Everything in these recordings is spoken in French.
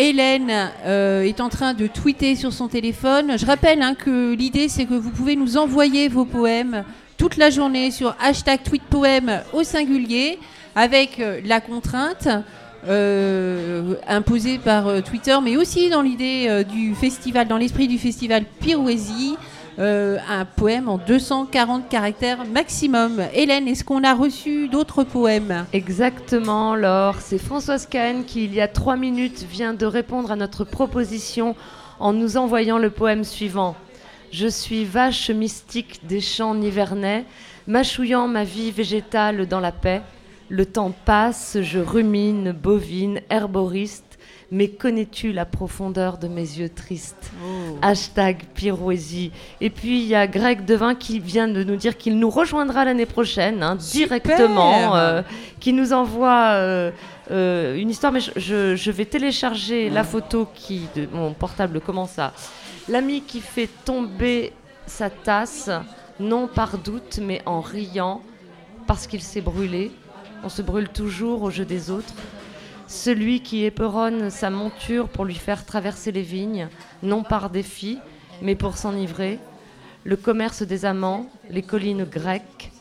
Hélène euh, est en train de tweeter sur son téléphone. Je rappelle hein, que l'idée, c'est que vous pouvez nous envoyer vos poèmes toute la journée sur hashtag tweetpoème au singulier, avec euh, la contrainte euh, imposée par Twitter, mais aussi dans l'idée du festival, dans l'esprit du festival Pirouésie, euh, un poème en 240 caractères maximum. Hélène, est-ce qu'on a reçu d'autres poèmes? Exactement, Laure. C'est Françoise Kahn qui, il y a trois minutes, vient de répondre à notre proposition en nous envoyant le poème suivant. Je suis vache mystique des champs nivernais, mâchouillant ma vie végétale dans la paix. Le temps passe, je rumine, bovine, herboriste, mais connais-tu la profondeur de mes yeux tristes? Hashtag Pirouésie. Et puis il y a Greg Devin qui vient de nous dire qu'il nous rejoindra l'année prochaine, hein, directement, euh, qui nous envoie euh, euh, une histoire. Mais je, je- je vais télécharger la photo qui de mon portable commence à. L'ami qui fait tomber sa tasse, non par doute, mais en riant, parce qu'il s'est brûlé. On se brûle toujours au jeu des autres. Celui qui éperonne sa monture pour lui faire traverser les vignes, non par défi, mais pour s'enivrer. Le commerce des amants, les collines grecques,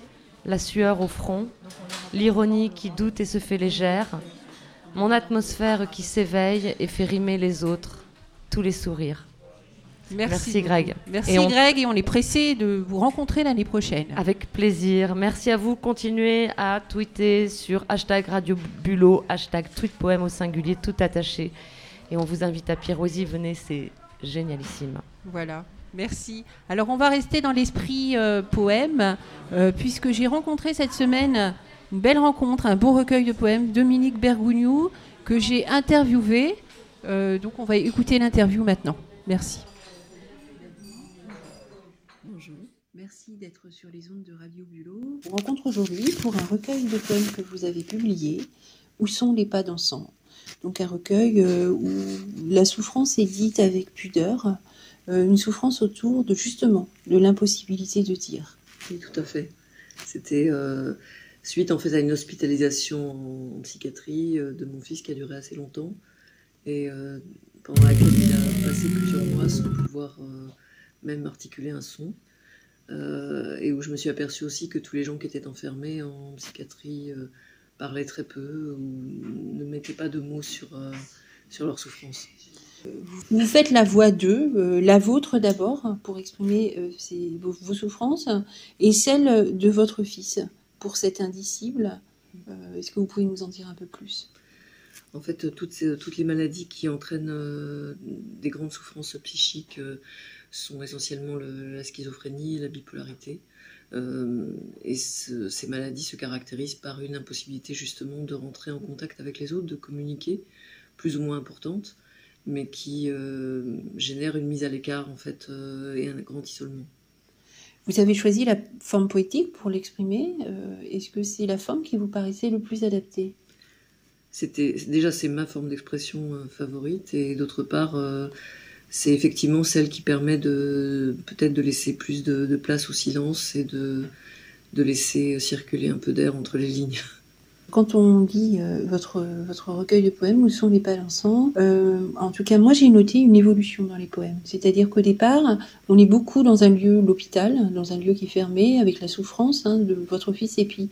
la sueur au front, l'ironie qui doute et se fait légère, mon atmosphère qui s'éveille et fait rimer les autres, tous les sourires. Merci. Greg. Merci Et on- Greg et on est pressé de vous rencontrer l'année prochaine. Avec plaisir. Merci à vous. Continuez à tweeter sur hashtag Radio Bulot, hashtag tweetpoème au singulier, tout attaché. Et on vous invite à Pirouésie. Venez, c'est génialissime. Voilà. Merci. Alors on va rester dans l'esprit euh, poème, euh, puisque j'ai rencontré cette semaine une belle rencontre, un beau recueil de poèmes, Dominique Bergougnou, que j'ai interviewé. Euh, donc on va écouter l'interview maintenant. Merci. Merci d'être sur les ondes de Radio Bulot. Vous rencontre aujourd'hui pour un recueil de poèmes que vous avez publié, Où sont les pas dansants Donc un recueil euh, où la souffrance est dite avec pudeur, euh, une souffrance autour de justement de l'impossibilité de dire. Oui, tout à fait. C'était euh, suite en fait à une hospitalisation en, en psychiatrie euh, de mon fils qui a duré assez longtemps et euh, pendant laquelle il a passé plusieurs mois sans pouvoir euh, même articuler un son. Euh, et où je me suis aperçue aussi que tous les gens qui étaient enfermés en psychiatrie euh, parlaient très peu ou ne mettaient pas de mots sur, euh, sur leur souffrance. Vous faites la voix d'eux, euh, la vôtre d'abord, pour exprimer vos, vos souffrances, et celle de votre fils, pour cet indicible. Est-ce que vous pouvez nous en dire un peu plus? En fait, toutes, ces- toutes les maladies qui entraînent des grandes souffrances psychiques sont essentiellement le- la schizophrénie et la bipolarité. Euh, et ce- ces maladies se caractérisent par une impossibilité justement de rentrer en contact avec les autres, de communiquer, plus ou moins importante, mais qui euh, génère une mise à l'écart en fait euh, et un grand isolement. Vous avez choisi la forme poétique pour l'exprimer. Est-ce que c'est la forme qui vous paraissait le plus adaptée? C'était déjà c'est ma forme d'expression favorite et d'autre part c'est effectivement celle qui permet de peut-être de laisser plus de, place au silence et de de laisser circuler un peu d'air entre les lignes. Quand on lit euh, votre, votre recueil de poèmes, Où sont les pas dansants euh, En tout cas, moi j'ai noté une évolution dans les poèmes. C'est-à-dire qu'au départ, on est beaucoup dans un lieu, l'hôpital, dans un lieu qui est fermé, avec la souffrance hein, de votre fils et puis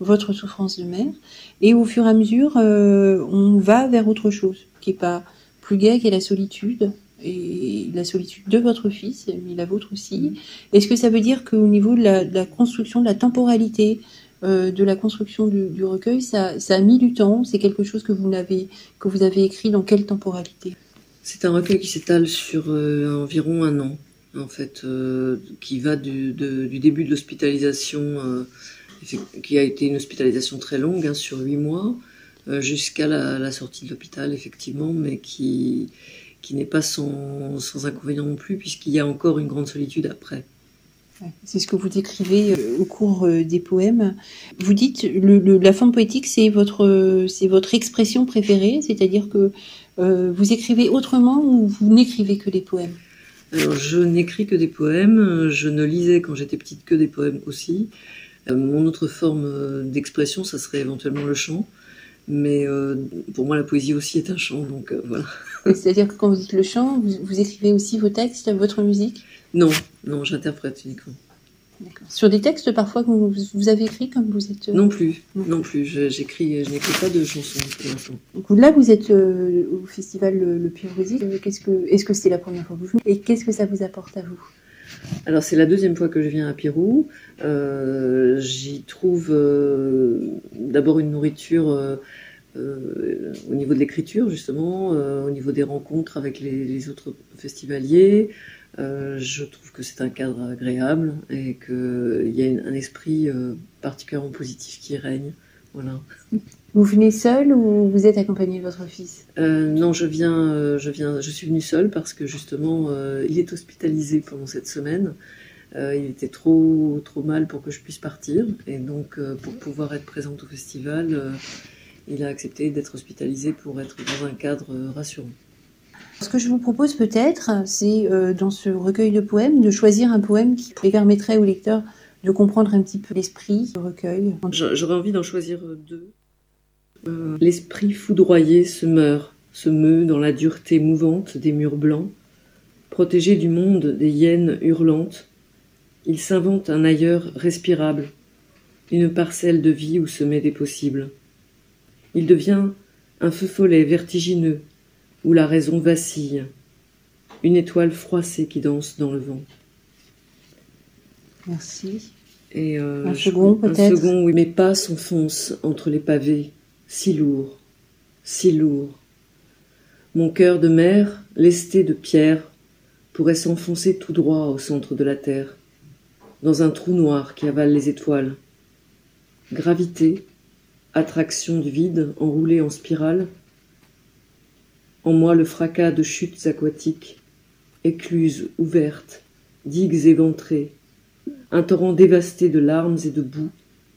votre souffrance de mère. Et au fur et à mesure, euh, on va vers autre chose, qui est pas plus gai, qui est la solitude. Et la solitude de votre fils, mais la vôtre aussi. Est-ce que ça veut dire qu'au niveau de la, construction, de la temporalité, euh, de la construction du, recueil, ça, a mis du temps? C'est quelque chose que vous avez écrit dans quelle temporalité? C'est un recueil qui s'étale sur euh, environ un an, en fait, euh, qui va du, début de l'hospitalisation, qui a été une hospitalisation très longue, hein, sur huit mois, jusqu'à la sortie de l'hôpital, effectivement, mais qui, qui n'est pas sans, sans inconvénient non plus, puisqu'il y a encore une grande solitude après. C'est ce que vous décrivez euh, au cours euh, des poèmes. Vous dites le, le- la forme poétique, c'est votre c'est votre expression préférée, c'est-à-dire que euh, vous écrivez autrement ou vous n'écrivez que des poèmes? Alors, je n'écris que des poèmes, je ne lisais quand j'étais petite que des poèmes aussi. Euh, mon autre forme d'expression, ça serait éventuellement le chant, Mais pour moi, la poésie aussi est un chant, donc voilà. C'est-à-dire que quand vous dites le chant, vous, écrivez aussi vos textes, votre musique? Non, non, j'interprète uniquement. Sur des textes parfois que vous, avez écrits comme vous êtes. Non plus, non, plus. J'écris, je n'écris pas de chansons pour l'instant. Là, vous êtes au festival Le, le Qu'est-ce que, est-ce que c'est la première fois que vous venez? Et qu'est-ce que ça vous apporte à vous? Alors c'est la deuxième fois que je viens à Pirou. Euh, j'y trouve euh, d'abord une nourriture euh, au niveau de l'écriture justement, au niveau des rencontres avec les, autres festivaliers. je trouve que c'est un cadre agréable et qu'il y a un esprit particulièrement positif qui règne. Voilà. Vous venez seul ou vous êtes accompagné de votre fils? Euh, Non, je viens, euh, je viens, je suis venue seule parce que justement, euh, il est hospitalisé pendant cette semaine. Il était trop, trop mal pour que je puisse partir et donc pour pouvoir être présente au festival, il a accepté d'être hospitalisé pour être dans un cadre rassurant. Ce que je vous propose peut-être, c'est dans ce recueil de poèmes de choisir un poème qui permettrait au lecteur de comprendre un petit peu l'esprit du recueil. J'aurais envie d'en choisir deux. Euh, l'esprit foudroyé se meurt, se meut dans la dureté mouvante des murs blancs. Protégé du monde des hyènes hurlantes, il s'invente un ailleurs respirable, une parcelle de vie où se met des possibles. Il devient un feu follet vertigineux, où la raison vacille, une étoile froissée qui danse dans le vent. Merci. Et euh, un second, peut-être. Un second, oui. Mes pas s'enfoncent entre les pavés, si lourd, si lourd. Mon cœur de mer, lesté de pierre, pourrait s'enfoncer tout droit au centre de la terre, dans un trou noir qui avale les étoiles. Gravité, attraction du vide enroulé en spirale, en moi le fracas de chutes aquatiques, écluses ouvertes, digues éventrées, un torrent dévasté de larmes et de boue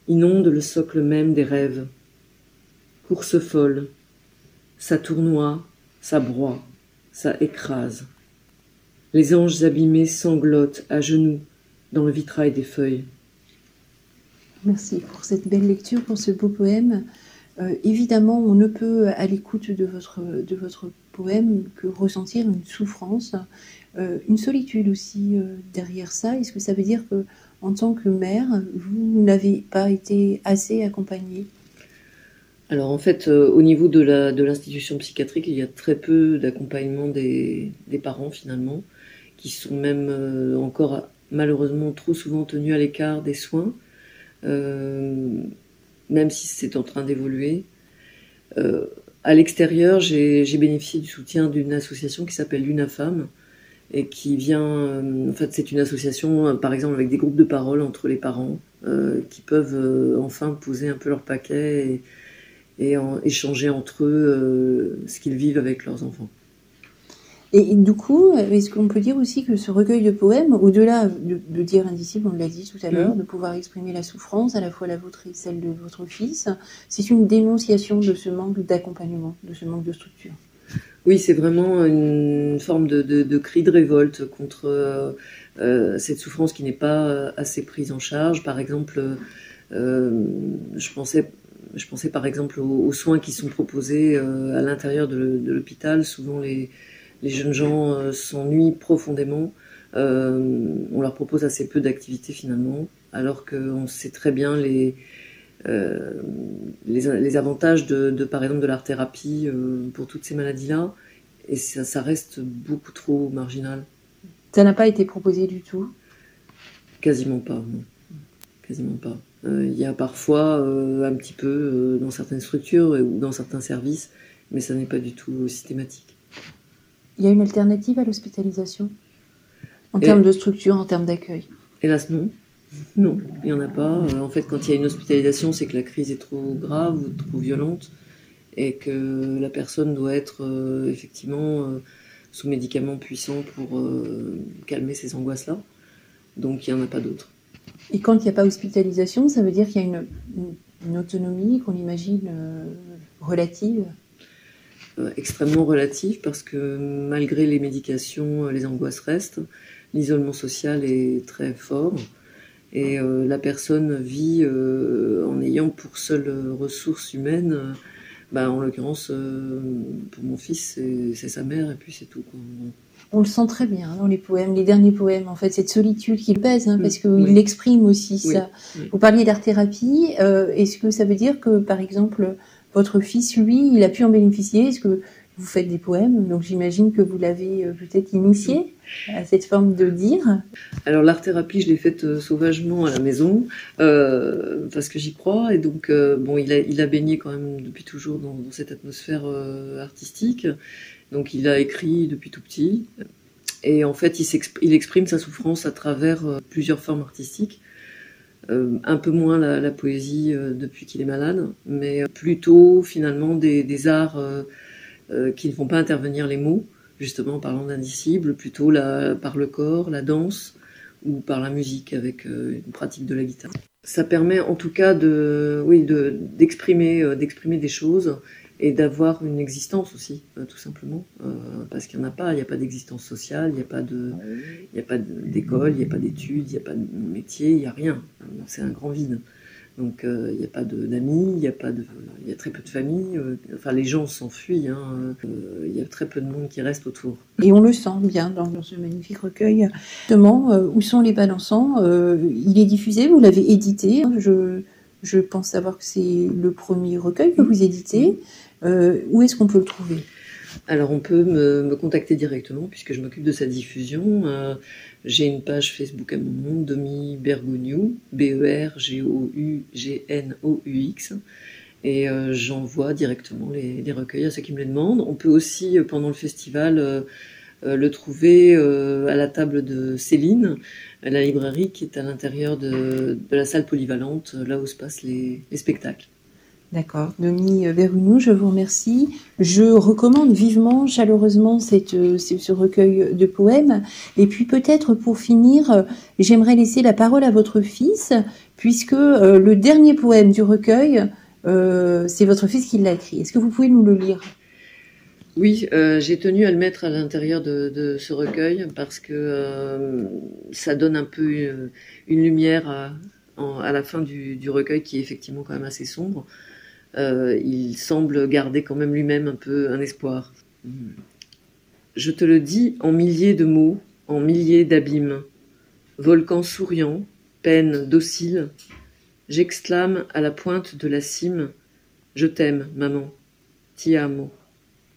inonde le socle même des rêves course folle, ça tournoie, ça broie, ça écrase. Les anges abîmés sanglotent à genoux dans le vitrail des feuilles. Merci pour cette belle lecture, pour ce beau poème. Euh, évidemment, on ne peut, à l'écoute de votre, de votre poème, que ressentir une souffrance, euh, une solitude aussi euh, derrière ça. Est-ce que ça veut dire que, en tant que mère, vous n'avez pas été assez accompagnée? Alors en fait, euh, au niveau de l'institution psychiatrique, il y a très peu d'accompagnement des, parents finalement, qui sont même euh, encore malheureusement trop souvent tenus à l'écart des soins, euh, même si c'est en train d'évoluer. à l'extérieur, j'ai bénéficié du soutien d'une association qui s'appelle l'UNAFAM et qui vient, en fait c'est une association par exemple avec des groupes de parole entre les parents qui peuvent enfin poser un peu leur paquet et, échanger entre eux euh, ce qu'ils vivent avec leurs enfants. Et, du coup, est-ce qu'on peut dire aussi que ce recueil de poèmes, au-delà de, dire indicible, on l'a dit tout à l'heure, mm. de pouvoir exprimer la souffrance, à la fois la vôtre et celle de votre fils, c'est une dénonciation de ce manque d'accompagnement, de ce manque de structure? Oui, c'est vraiment une forme de, cri de révolte contre euh, euh, cette souffrance qui n'est pas assez prise en charge. Par exemple, je pensais je pensais par exemple aux, soins qui sont proposés euh, à l'intérieur de, l'hôpital. Souvent, les, jeunes gens euh, s'ennuient profondément. Euh, on leur propose assez peu d'activités finalement, alors qu'on sait très bien les, les, avantages de, par exemple de l'art thérapie pour toutes ces maladies-là. Et ça, ça reste beaucoup trop marginal. Ça n'a pas été proposé du tout? Quasiment pas, non. Quasiment pas. Euh, il y a parfois euh, un petit peu euh, dans certaines structures ou dans certains services, mais ça n'est pas du tout systématique. Il y a une alternative à l'hospitalisation En termes de structure, en termes d'accueil? Hélas, non. Non, il n'y en a pas. En fait, quand il y a une hospitalisation, c'est que la crise est trop grave ou trop violente et que la personne doit être effectivement sous médicaments puissants pour calmer ces angoisses-là. Donc, il n'y en a pas d'autres. Et quand il n'y a pas hospitalisation, ça veut dire qu'il y a une, autonomie qu'on imagine euh, relative? euh, Extrêmement relative parce que malgré les médications, euh, les angoisses restent. L'isolement social est très fort et la personne vit en ayant pour seule ressource humaine bah, en l'occurrence, pour mon fils, c'est sa mère et puis c'est tout. On le sent très bien dans les poèmes, les derniers poèmes, en fait, cette solitude qu'il pèse, hein, parce qu'il exprime aussi ça. Vous parliez d'art-thérapie, est-ce que ça veut dire que, par exemple, votre fils, lui, il a pu en bénéficier Est-ce que vous faites des poèmes, donc j'imagine que vous l'avez euh, peut-être initié à cette forme de dire. Alors l'art-thérapie, je l'ai faite euh, sauvagement à la maison, euh, parce que j'y crois, et donc bon, il a, il a baigné quand même depuis toujours dans, cette atmosphère artistique, donc il a écrit depuis tout petit, et en fait il, il exprime sa souffrance à travers plusieurs formes artistiques. Un peu moins la, poésie depuis qu'il est malade, mais plutôt finalement des, arts euh, qui ne font pas intervenir les mots, justement en parlant d'indicible, plutôt par le corps, la danse ou par la musique avec euh, une pratique de la guitare. Ça permet en tout cas de, oui, d'exprimer, euh, d'exprimer des choses et d'avoir une existence aussi, tout simplement, parce qu'il n'y en a pas, il n'y a pas d'existence sociale, il n'y a pas de, il a pas d'école, il n'y a pas d'études, il n'y a pas de métier, il n'y a rien. C'est un grand vide. Donc il euh, n'y a pas d'amis, il y a pas de, il y a très peu de familles. Euh, enfin, les gens s'enfuient. Hein, euh, il y a très peu de monde qui reste autour. Et on le sent bien dans, ce magnifique recueil. Justement, où sont les balançants Il est diffusé, vous l'avez édité. Je, je pense savoir que c'est le premier recueil que vous éditez. où est-ce qu'on peut le trouver? Alors on peut me, me, contacter directement puisque je m'occupe de sa diffusion. J'ai une page Facebook à mon nom, Domi Bergognou, B-E-R-G-O-U-G-N-O-U-X. Et euh, j'envoie directement les, recueils à ceux qui me les demandent. On peut aussi, euh, pendant le festival, euh, le trouver à la table de Céline, la librairie qui est à l'intérieur de, la salle polyvalente, là où se passent les spectacles. D'accord. Nomi Berunou, je vous remercie. Je recommande vivement, chaleureusement euh, ce recueil de poèmes. Et puis peut-être pour finir, euh, j'aimerais laisser la parole à votre fils, puisque euh, le dernier poème du recueil, c'est votre fils qui l'a écrit. Est-ce que vous pouvez nous le lire? Oui, j'ai tenu à le mettre à l'intérieur de, ce recueil parce que ça donne un peu une, lumière à, la fin du, recueil qui est effectivement quand même assez sombre. Euh, il semble garder quand même lui-même un peu un espoir. Je te le dis en milliers de mots, en milliers d'abîmes. Volcan souriant, peine docile, j'exclame à la pointe de la cime Je t'aime, maman, ti amo.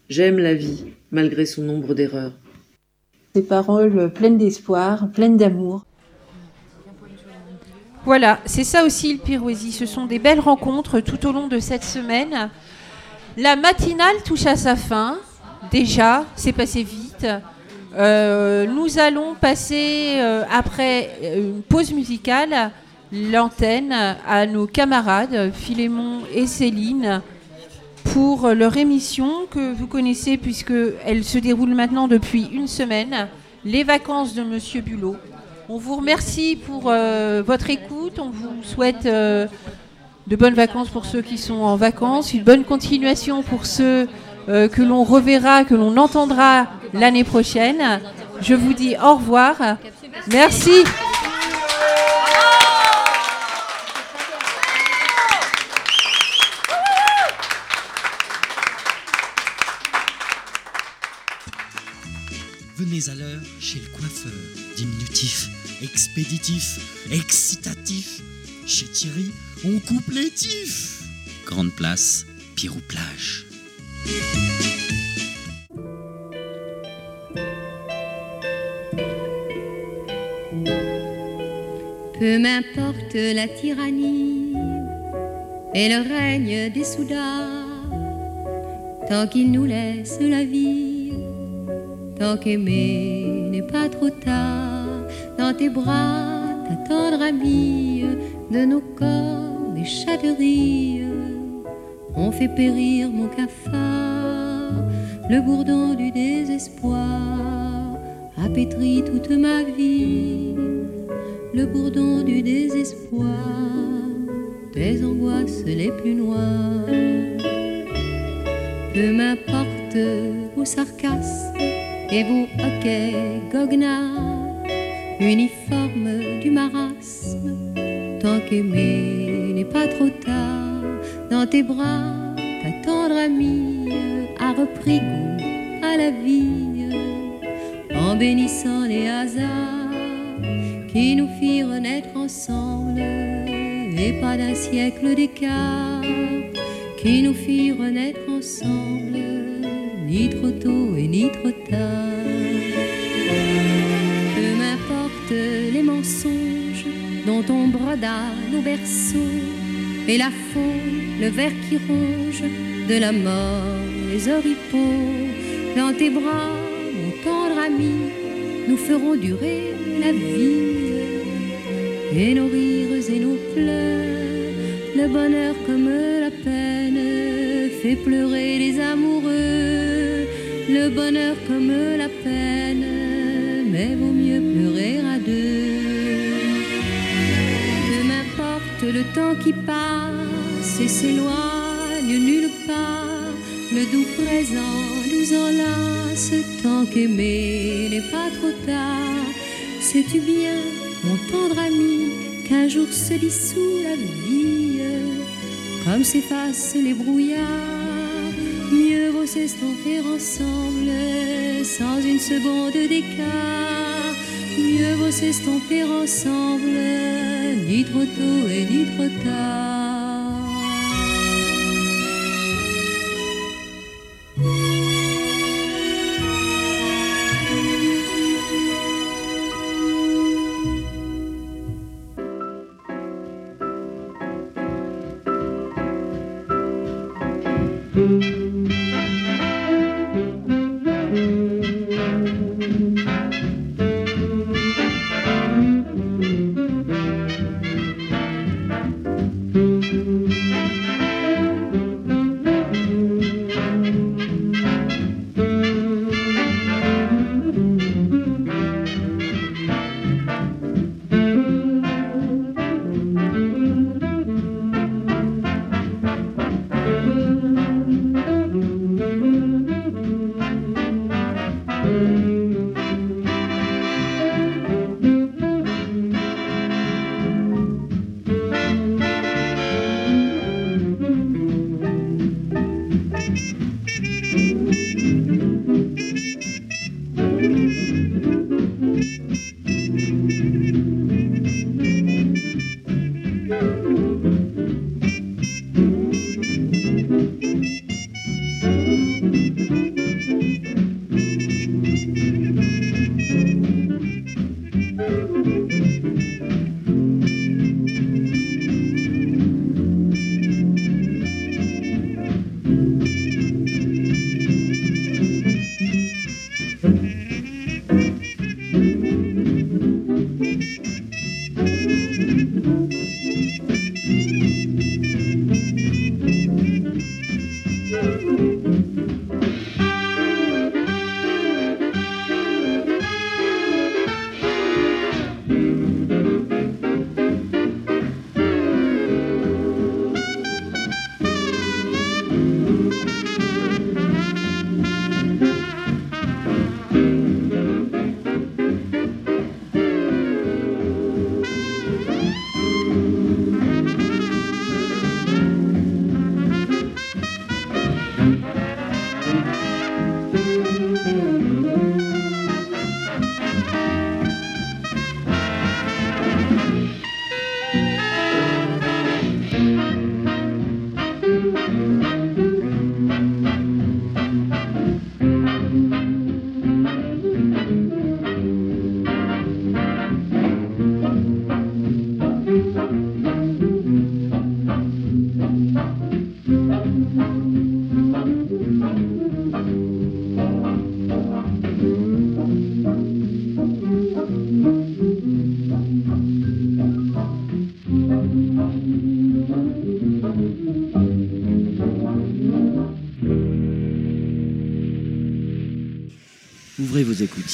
J'aime la vie, malgré son nombre d'erreurs. Ces paroles pleines d'espoir, pleines d'amour. Voilà, c'est ça aussi le Pirouésie. Ce sont des belles rencontres tout au long de cette semaine. La matinale touche à sa fin. Déjà, c'est passé vite. Euh, nous allons passer, euh, après une pause musicale, l'antenne à nos camarades Philémon et Céline pour leur émission que vous connaissez puisqu'elle se déroule maintenant depuis une semaine, les vacances de Monsieur Bulot. On vous remercie pour euh, votre écoute. On vous souhaite euh, de bonnes vacances pour ceux qui sont en vacances, une bonne continuation pour ceux euh, que l'on reverra, que l'on entendra l'année prochaine. Je vous dis au revoir. Merci. Expéditif, excitatif. Chez Thierry, on coupe les tifs. Grande place, Pirou plage. Peu m'importe la tyrannie et le règne des soudards, tant qu'ils nous laissent la vie, tant qu'aimer n'est pas trop tard dans tes bras, ta tendre amie, de nos corps des chateries, on fait périr mon cafard, le bourdon du désespoir a pétri toute ma vie, le bourdon du désespoir, des angoisses les plus noires. Peu m'importe vos sarcasmes et vos hoquets goguenards uniforme du marasme, tant qu'aimer n'est pas trop tard, dans tes bras, ta tendre ami a repris goût à la vie en bénissant les hasards qui nous firent naître ensemble et pas d'un siècle d'écart qui nous firent naître ensemble ni trop tôt et ni trop tard. Dont on broda nos berceaux et la faune, le ver qui ronge de la mort, les oripeaux. Dans tes bras, mon tendre ami, nous ferons durer la vie et nos rires et nos pleurs, le bonheur comme la peine fait pleurer les amoureux, le bonheur comme la peine, le temps qui passe et s'éloigne nulle part, le doux présent nous enlace tant qu'aimer n'est pas trop tard. Sais-tu bien, mon tendre ami, qu'un jour se dissout la vie, comme s'effacent les brouillards. Mieux vaut s'estomper ensemble, sans une seconde d'écart. Mieux vaut s'estomper ensemble, ni trop tôt et ni trop tard.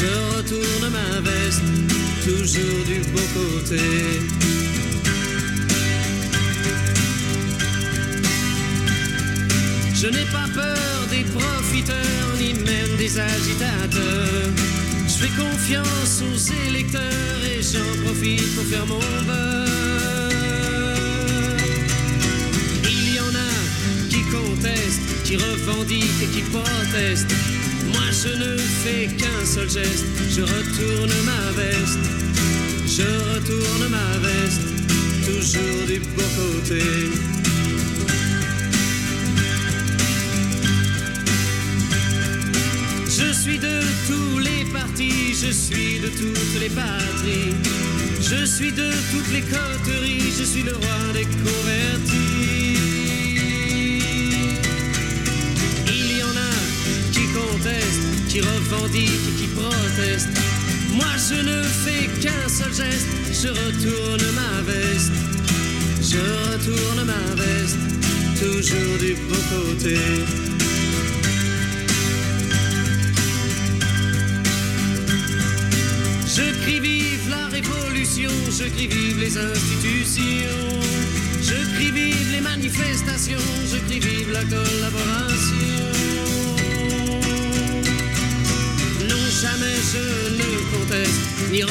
je retourne ma veste, toujours du bon côté. Je n'ai pas peur des profiteurs, ni même des agitateurs. Je fais confiance aux électeurs et j'en profite pour faire mon beurre. Il y en a qui contestent, qui revendiquent et qui protestent. Moi je ne fais qu'un seul geste, je retourne ma veste, je retourne ma veste, toujours du bon côté. Je suis de tous les partis, je suis de toutes les patries. Je suis de toutes les coteries, je suis le roi des convertis. Moi je ne fais qu'un seul geste, je retourne ma veste. Je retourne ma veste, toujours du bon côté. Je crie vive la révolution, je crie vive les institutions, je crie vive les manifestations, je crie vive la collaboration. Je ne conteste, ni